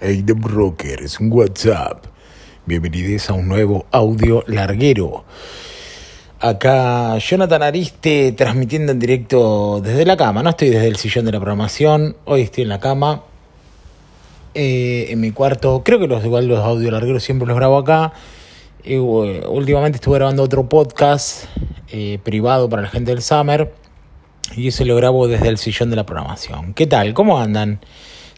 Hey, The Brokers, WhatsApp. Bienvenidos a un nuevo audio larguero. Acá Jonathan Ariste transmitiendo en directo desde la cama. No estoy desde el sillón de la programación. Hoy estoy en la cama. Eh, en mi cuarto. Creo que los igual los audio largueros siempre los grabo acá. Eh, últimamente estuve grabando otro podcast eh, privado para la gente del Summer. Y ese lo grabo desde el sillón de la programación. ¿Qué tal? ¿Cómo andan?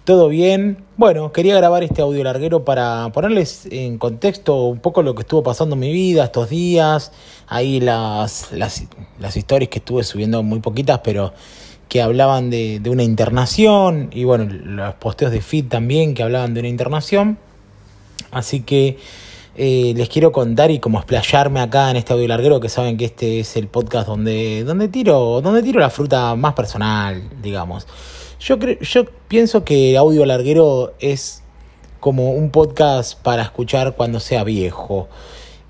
¿Todo bien? Bueno, quería grabar este audio larguero para ponerles en contexto un poco lo que estuvo pasando en mi vida estos días. Ahí las, las, historias que estuve subiendo muy poquitas, pero que hablaban de, de, una internación. Y bueno, los posteos de feed también que hablaban de una internación. Así que eh, les quiero contar y como explayarme acá en este audio larguero, que saben que este es el podcast donde, donde, tiro, donde tiro la fruta más personal, digamos. Yo, yo pienso que Audio Larguero es como un podcast para escuchar cuando sea viejo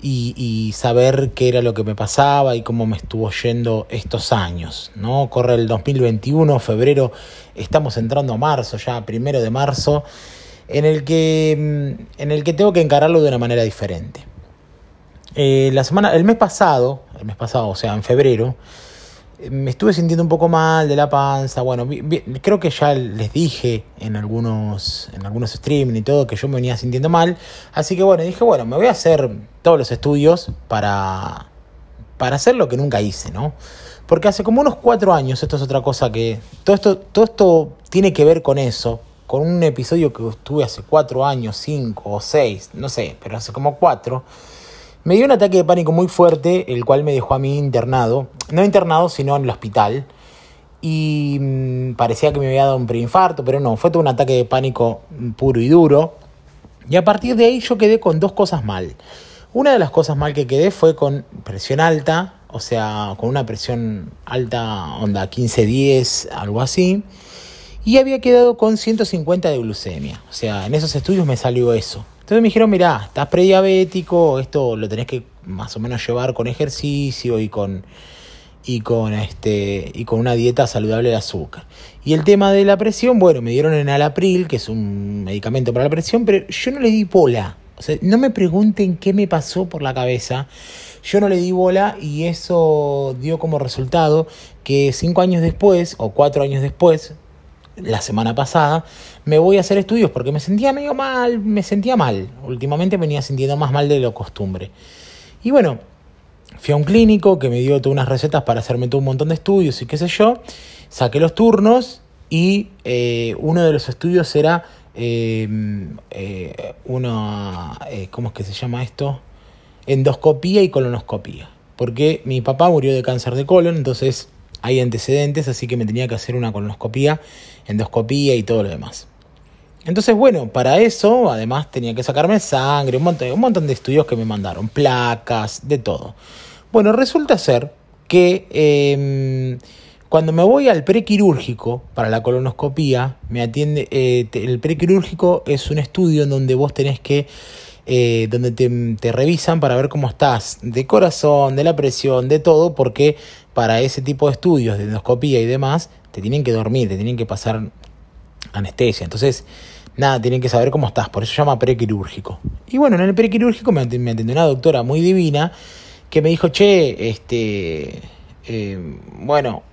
y, y, saber qué era lo que me pasaba y cómo me estuvo yendo estos años. ¿no? Corre el 2021, febrero, estamos entrando a marzo, ya primero de marzo, en el que, mm, en el que tengo que encararlo de una manera diferente. Eh, la semana, el mes pasado, el mes pasado, o sea, en febrero, me estuve sintiendo un poco mal de la panza. Bueno, creo que ya les dije en algunos, en algunos streaming y todo que yo me venía sintiendo mal. Así que bueno, dije, bueno, me voy a hacer todos los estudios para, para hacer lo que nunca hice, ¿no? Porque hace como unos cuatro años, esto es otra cosa que. Todo esto, todo esto tiene que ver con eso. Con un episodio que estuve hace cuatro años, cinco o seis, no sé, pero hace como cuatro me dio un ataque de pánico muy fuerte, el cual me dejó a mí internado. No internado, sino en el hospital. Y mmm, parecía que me había dado un preinfarto, pero no, fue todo un ataque de pánico puro y duro. Y a partir de ahí yo quedé con dos cosas mal. Una de las cosas mal que quedé fue con presión alta, o sea, con una presión alta, onda 15-10, algo así. Y había quedado con 150 de glucemia. O sea, en esos estudios me salió eso. Entonces me dijeron, mirá, estás prediabético, esto lo tenés que más o menos llevar con ejercicio y con, y con, este, y con una dieta saludable de azúcar. Y el tema de la presión, bueno, me dieron en Alapril, que es un medicamento para la presión, pero yo no le di bola. O sea, no me pregunten qué me pasó por la cabeza. Yo no le di bola y eso dio como resultado que cinco años después, o cuatro años después, la semana pasada, me voy a hacer estudios porque me sentía medio mal, me sentía mal. Últimamente venía sintiendo más mal de lo costumbre. Y bueno, fui a un clínico que me dio todas unas recetas para hacerme todo un montón de estudios y qué sé yo. Saqué los turnos y eh, uno de los estudios era eh, eh, una, eh, ¿cómo es que se llama esto? Endoscopía y colonoscopía. Porque mi papá murió de cáncer de colon, entonces hay antecedentes, así que me tenía que hacer una colonoscopía, endoscopía y todo lo demás. Entonces, bueno, para eso, además tenía que sacarme sangre, un montón, un montón de estudios que me mandaron, placas, de todo. Bueno, resulta ser que eh, cuando me voy al prequirúrgico para la colonoscopía, me atiende. Eh, el prequirúrgico es un estudio en donde vos tenés que. Eh, donde te, revisan para ver cómo estás de corazón, de la presión, de todo, porque para ese tipo de estudios de endoscopía y demás, te tienen que dormir, te tienen que pasar anestesia. Entonces, nada, tienen que saber cómo estás, por eso se llama prequirúrgico. Y bueno, en el prequirúrgico me atendió una doctora muy divina que me dijo, che, este, eh, bueno,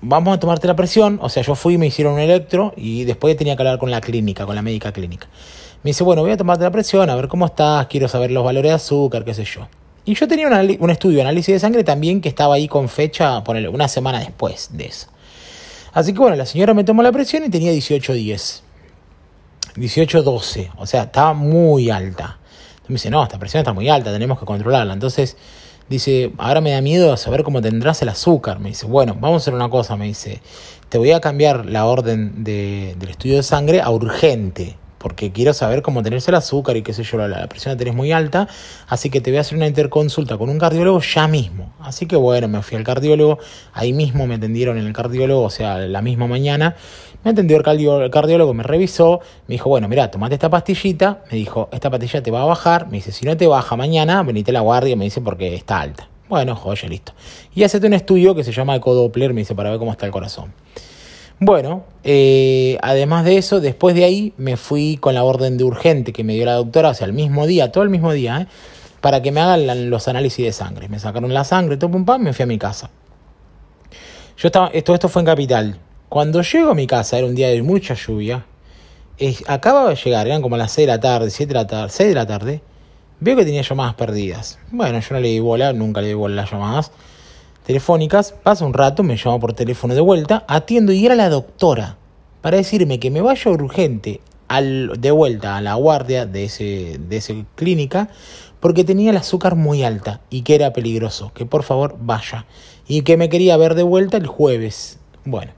vamos a tomarte la presión. O sea, yo fui me hicieron un electro y después tenía que hablar con la clínica, con la médica clínica. Me dice, bueno, voy a tomarte la presión, a ver cómo estás, quiero saber los valores de azúcar, qué sé yo. Y yo tenía una, un estudio de análisis de sangre también que estaba ahí con fecha, una semana después de eso. Así que bueno, la señora me tomó la presión y tenía 18-10. 18-12. O sea, estaba muy alta. Entonces me dice, no, esta presión está muy alta, tenemos que controlarla. Entonces dice, ahora me da miedo saber cómo tendrás el azúcar. Me dice, bueno, vamos a hacer una cosa. Me dice, te voy a cambiar la orden de, del estudio de sangre a urgente porque quiero saber cómo tenerse el azúcar y qué sé yo, la, presión la tenés muy alta, así que te voy a hacer una interconsulta con un cardiólogo ya mismo. Así que bueno, me fui al cardiólogo, ahí mismo me atendieron en el cardiólogo, o sea, la misma mañana, me atendió el, cardiólogo, el cardiólogo me revisó, me dijo, bueno, mira, tomate esta pastillita, me dijo, esta pastilla te va a bajar, me dice, si no te baja mañana, venite a la guardia, me dice, porque está alta. Bueno, joya, listo. Y hacete un estudio que se llama ecodoppler, me dice, para ver cómo está el corazón. Bueno, eh, además de eso, después de ahí me fui con la orden de urgente que me dio la doctora, o sea, el mismo día, todo el mismo día, ¿eh? para que me hagan los análisis de sangre. Me sacaron la sangre, todo pum pam, me fui a mi casa. Yo estaba, esto, esto fue en Capital. Cuando llego a mi casa, era un día de mucha lluvia, acababa de llegar, eran como las 6 de la tarde, 7 de la tarde, 6 de la tarde, veo que tenía llamadas perdidas. Bueno, yo no le di bola, nunca le di bola a las llamadas telefónicas. Pasa un rato, me llama por teléfono de vuelta, atiendo y era la doctora para decirme que me vaya urgente al, de vuelta a la guardia de ese, de esa clínica porque tenía el azúcar muy alta y que era peligroso, que por favor vaya y que me quería ver de vuelta el jueves. Bueno,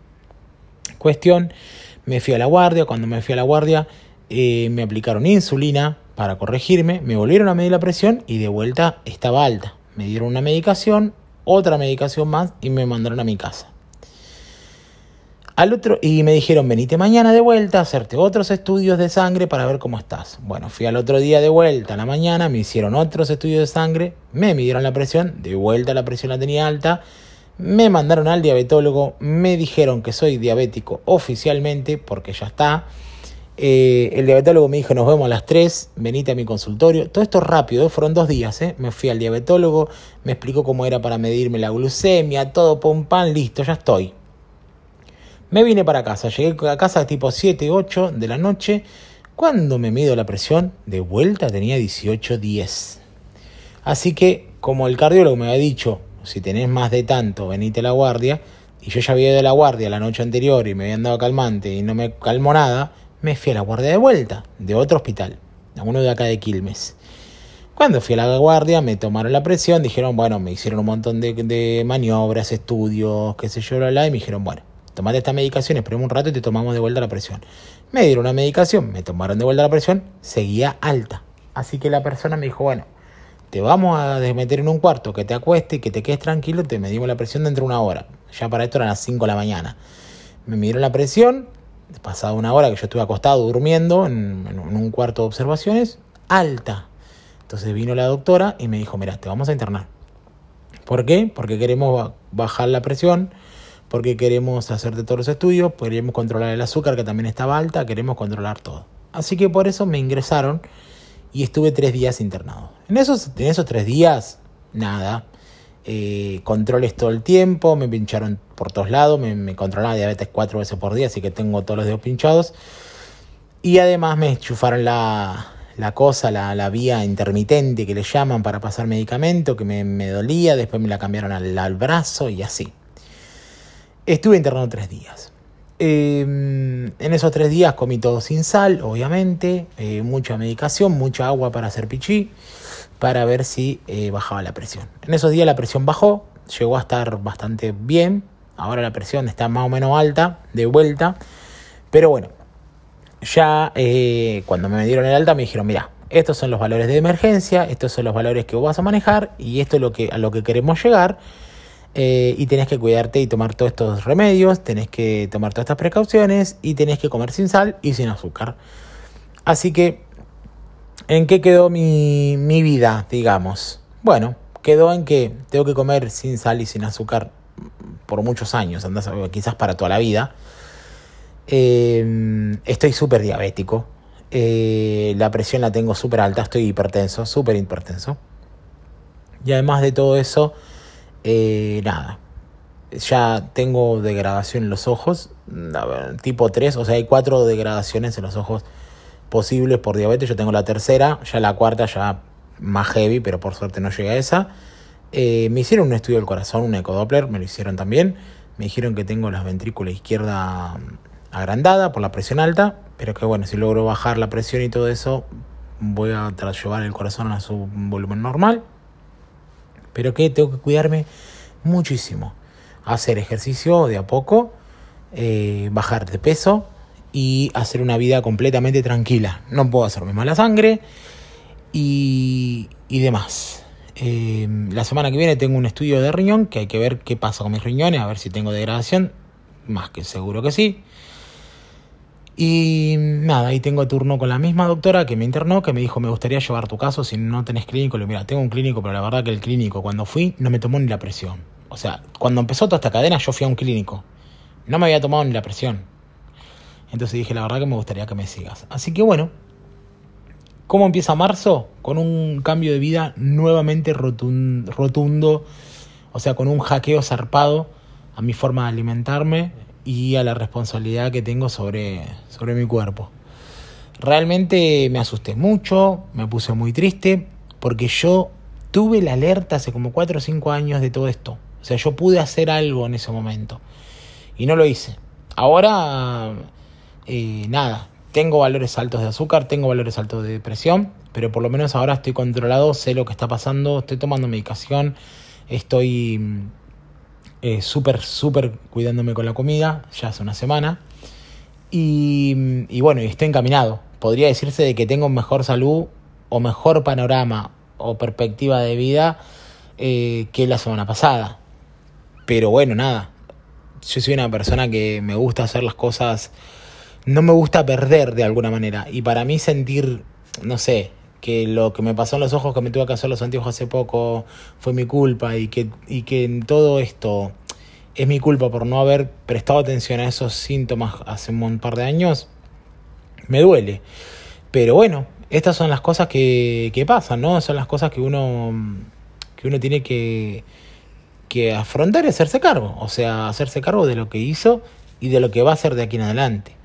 cuestión, me fui a la guardia, cuando me fui a la guardia eh, me aplicaron insulina para corregirme, me volvieron a medir la presión y de vuelta estaba alta. Me dieron una medicación, otra medicación más y me mandaron a mi casa. Al otro, y me dijeron, venite mañana de vuelta a hacerte otros estudios de sangre para ver cómo estás. Bueno, fui al otro día de vuelta a la mañana, me hicieron otros estudios de sangre, me midieron la presión, de vuelta la presión la tenía alta, me mandaron al diabetólogo, me dijeron que soy diabético oficialmente, porque ya está. Eh, el diabetólogo me dijo, nos vemos a las 3, venite a mi consultorio. Todo esto rápido, ¿eh? fueron dos días. ¿eh? Me fui al diabetólogo, me explicó cómo era para medirme la glucemia, todo, pum, pan, listo, ya estoy. Me vine para casa, llegué a casa tipo 7, 8 de la noche. Cuando me mido la presión, de vuelta tenía 18, 10. Así que, como el cardiólogo me había dicho, si tenés más de tanto, venite a la guardia, y yo ya había ido a la guardia la noche anterior y me habían dado calmante y no me calmó nada, me fui a la guardia de vuelta, de otro hospital, uno de acá de Quilmes. Cuando fui a la guardia me tomaron la presión, dijeron, bueno, me hicieron un montón de, maniobras, estudios, qué sé yo, bla, bla, y me dijeron, bueno, tomate esta medicación, esperemos un rato y te tomamos de vuelta la presión. Me dieron una medicación, me tomaron de vuelta la presión, seguía alta. Así que la persona me dijo, bueno, te vamos a meter en un cuarto, que te acueste y que te quedes tranquilo, te medimos la presión dentro de una hora. Ya para esto eran las 5 de la mañana. Me midieron la presión, pasada una hora que yo estuve acostado durmiendo en, un cuarto de observaciones, alta. Entonces vino la doctora y me dijo, mira, te vamos a internar. ¿Por qué? Porque queremos bajar la presión, porque queremos hacerte todos los estudios, queremos controlar el azúcar que también estaba alta, queremos controlar todo. Así que por eso me ingresaron y estuve tres días internado. En esos, en esos tres días, nada. Eh, controles todo el tiempo, me pincharon por todos lados, me, me controlaba diabetes cuatro veces por día, así que tengo todos los dedos pinchados. Y además me enchufaron la, la cosa, la, la, vía intermitente que le llaman para pasar medicamento, que me, me dolía, después me la cambiaron al, al, brazo y así. Estuve internado tres días. Em, en esos tres días comí todo sin sal, obviamente, eh, mucha medicación, mucha agua para hacer pichí, para ver si eh, bajaba la presión. En esos días la presión bajó, llegó a estar bastante bien, ahora la presión está más o menos alta, de vuelta, pero bueno, ya eh, cuando me dieron el alta me dijeron, mira, estos son los valores de emergencia, estos son los valores que vos vas a manejar y esto es lo que, a lo que queremos llegar eh, y tenés que cuidarte y tomar todos estos remedios, tenés que tomar todas estas precauciones y tenés que comer sin sal y sin azúcar. Así que, ¿en qué quedó mi, mi vida, digamos? Bueno, quedó en que tengo que comer sin sal y sin azúcar por muchos años, quizás para toda la vida. Eh, estoy súper diabético. Eh, la presión la tengo súper alta, estoy hipertenso, súper hipertenso. Y además de todo eso, eh, nada, ya tengo degradación en los ojos, tipo 3, o sea, hay cuatro degradaciones en los ojos posibles por diabetes, yo tengo la tercera, ya la cuarta ya más heavy, pero por suerte no llega a esa. Eh, me hicieron un estudio del corazón, un ecodoppler, me lo hicieron también. Me dijeron que tengo la ventrícula izquierda agrandada por la presión alta, pero que bueno, si logro bajar la presión y todo eso, voy a llevar el corazón a su volumen normal pero que tengo que cuidarme muchísimo. Hacer ejercicio de a poco, eh, bajar de peso y hacer una vida completamente tranquila. No puedo hacerme mala sangre y, y demás. Eh, la semana que viene tengo un estudio de riñón que hay que ver qué pasa con mis riñones, a ver si tengo degradación. Más que seguro que sí. Y nada, ahí tengo turno con la misma doctora que me internó, que me dijo, me gustaría llevar tu caso si no tenés clínico. Le mira, tengo un clínico, pero la verdad que el clínico, cuando fui, no me tomó ni la presión. O sea, cuando empezó toda esta cadena, yo fui a un clínico. No me había tomado ni la presión. Entonces dije, la verdad que me gustaría que me sigas. Así que bueno, ¿cómo empieza marzo? Con un cambio de vida nuevamente rotundo, o sea, con un hackeo zarpado a mi forma de alimentarme y a la responsabilidad que tengo sobre, sobre mi cuerpo. Realmente me asusté mucho, me puse muy triste, porque yo tuve la alerta hace como 4 o 5 años de todo esto. O sea, yo pude hacer algo en ese momento y no lo hice. Ahora, eh, nada, tengo valores altos de azúcar, tengo valores altos de depresión, pero por lo menos ahora estoy controlado, sé lo que está pasando, estoy tomando medicación, estoy eh, súper, súper cuidándome con la comida, ya hace una semana. Y, y bueno, estoy encaminado. Podría decirse de que tengo mejor salud o mejor panorama o perspectiva de vida eh, que la semana pasada. Pero bueno, nada. Yo soy una persona que me gusta hacer las cosas. No me gusta perder de alguna manera. Y para mí sentir, no sé, que lo que me pasó en los ojos, que me tuve que hacer los antiguos hace poco, fue mi culpa. Y que, y que en todo esto es mi culpa por no haber prestado atención a esos síntomas hace un par de años. Me duele. Pero bueno, estas son las cosas que, que pasan, ¿no? Son las cosas que uno, que uno tiene que, que afrontar y hacerse cargo. O sea, hacerse cargo de lo que hizo y de lo que va a hacer de aquí en adelante.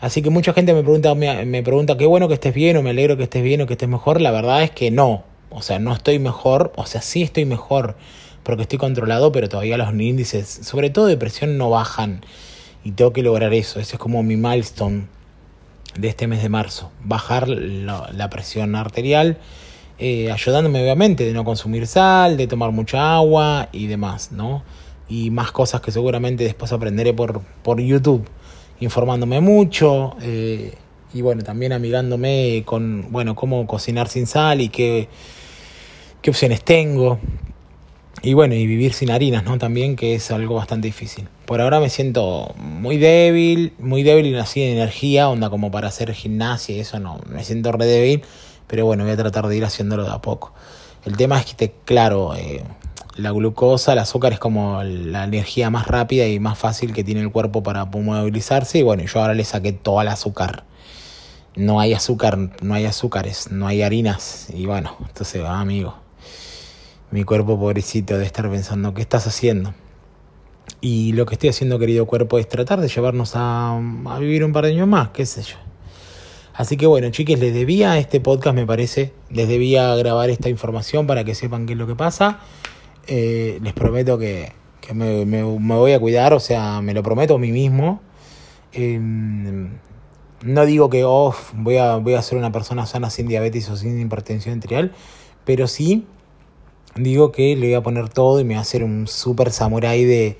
Así que mucha gente me pregunta, me, me pregunta, qué bueno que estés bien o me alegro que estés bien o que estés mejor. La verdad es que no. O sea, no estoy mejor. O sea, sí estoy mejor porque estoy controlado, pero todavía los índices, sobre todo de presión, no bajan. Y tengo que lograr eso. Ese es como mi milestone de este mes de marzo. Bajar la, presión arterial, eh, ayudándome obviamente de no consumir sal, de tomar mucha agua y demás, ¿no? Y más cosas que seguramente después aprenderé por, por YouTube, informándome mucho eh, y bueno, también amigándome con, bueno, cómo cocinar sin sal y qué, qué opciones tengo. Y bueno, y vivir sin harinas, ¿no? También, que es algo bastante difícil. Por ahora me siento muy débil, muy débil y así de energía, onda como para hacer gimnasia y eso no, me siento re débil, pero bueno, voy a tratar de ir haciéndolo de a poco. El tema es que, claro, eh, la glucosa, el azúcar es como la energía más rápida y más fácil que tiene el cuerpo para movilizarse y bueno, yo ahora le saqué todo el azúcar. No hay azúcar, no hay azúcares, no hay harinas y bueno, entonces va, amigo mi cuerpo pobrecito de estar pensando, ¿qué estás haciendo? Y lo que estoy haciendo, querido cuerpo, es tratar de llevarnos a, a vivir un par de años más, qué sé yo. Así que bueno, chiques, les debía este podcast, me parece, les debía grabar esta información para que sepan qué es lo que pasa. Eh, les prometo que, que me, me, voy a cuidar, o sea, me lo prometo a mí mismo. Em, no digo que oh, voy, a, voy a ser una persona sana sin diabetes o sin hipertensión arterial, pero sí digo que le voy a poner todo y me voy a hacer un super samurái de,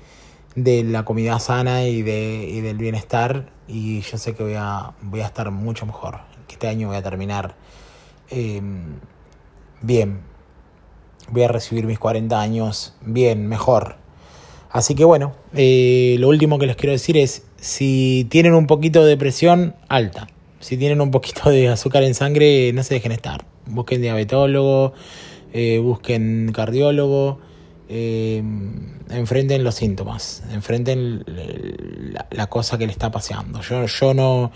de la comida sana y, de, y del bienestar. Y yo sé que voy a, voy a estar mucho mejor. Que este año voy a terminar em, bien. Voy a recibir mis 40 años bien, mejor. Así que bueno, eh, lo último que les quiero decir es, si tienen un poquito de presión alta, si tienen un poquito de azúcar en sangre, no se dejen estar. Busquen diabetólogo, eh, busquen cardiólogo, eh, enfrenten los síntomas, enfrenten la, cosa que le está paseando. Yo, yo no,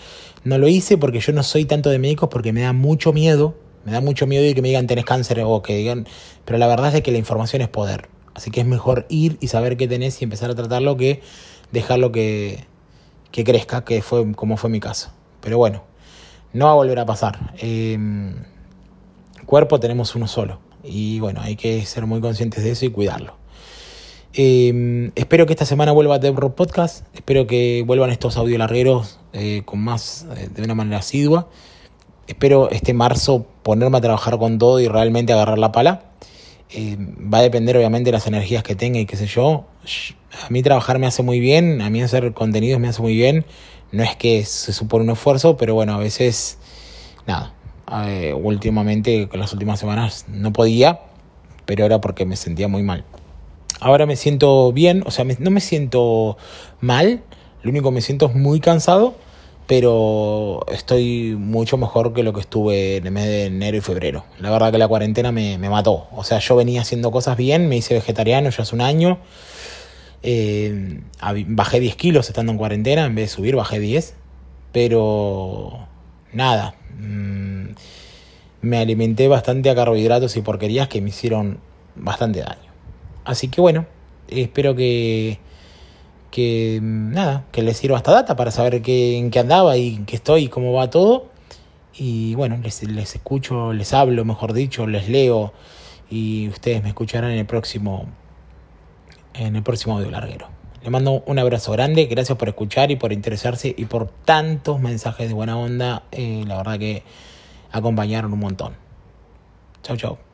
no lo hice porque yo no soy tanto de médicos porque me da mucho miedo, me da mucho miedo de que me digan tenés cáncer o que digan, pero la verdad es que la información es poder. Así que es mejor ir y saber qué tenés y empezar a tratarlo que dejarlo que, que crezca, que fue como fue mi caso. Pero bueno, no va a volver a pasar. Eh, cuerpo tenemos uno solo. Y bueno, hay que ser muy conscientes de eso y cuidarlo. Em, espero que esta semana vuelva a Rock Podcast. Espero que vuelvan estos audio largueros eh, con más, eh, de una manera asidua. Espero este marzo ponerme a trabajar con todo y realmente agarrar la pala. Em, va a depender obviamente de las energías que tenga y qué sé yo. A mí trabajar me hace muy bien, a mí hacer contenidos me hace muy bien. No es que se supone un esfuerzo, pero bueno, a veces, nada, eh, últimamente, con las últimas semanas, no podía, pero era porque me sentía muy mal. Ahora me siento bien, o sea, no me siento mal, lo único que me siento es muy cansado, pero estoy mucho mejor que lo que estuve en el mes de enero y febrero. La verdad que la cuarentena me, me mató. O sea, yo venía haciendo cosas bien, me hice vegetariano ya hace un año Eh, bajé 10 kilos estando en cuarentena, en vez de subir bajé 10. Pero nada, mm, me alimenté bastante a carbohidratos y porquerías que me hicieron bastante daño. Así que bueno, espero que, que nada, que les sirva esta data para saber qué, en qué andaba y en qué estoy y cómo va todo. Y bueno, les, les escucho, les hablo, mejor dicho, les leo y ustedes me escucharán en el próximo en el próximo audio larguero. Les mando un abrazo grande, gracias por escuchar y por interesarse y por tantos mensajes de buena onda. Eh, la verdad que acompañaron un montón. Chau, chau.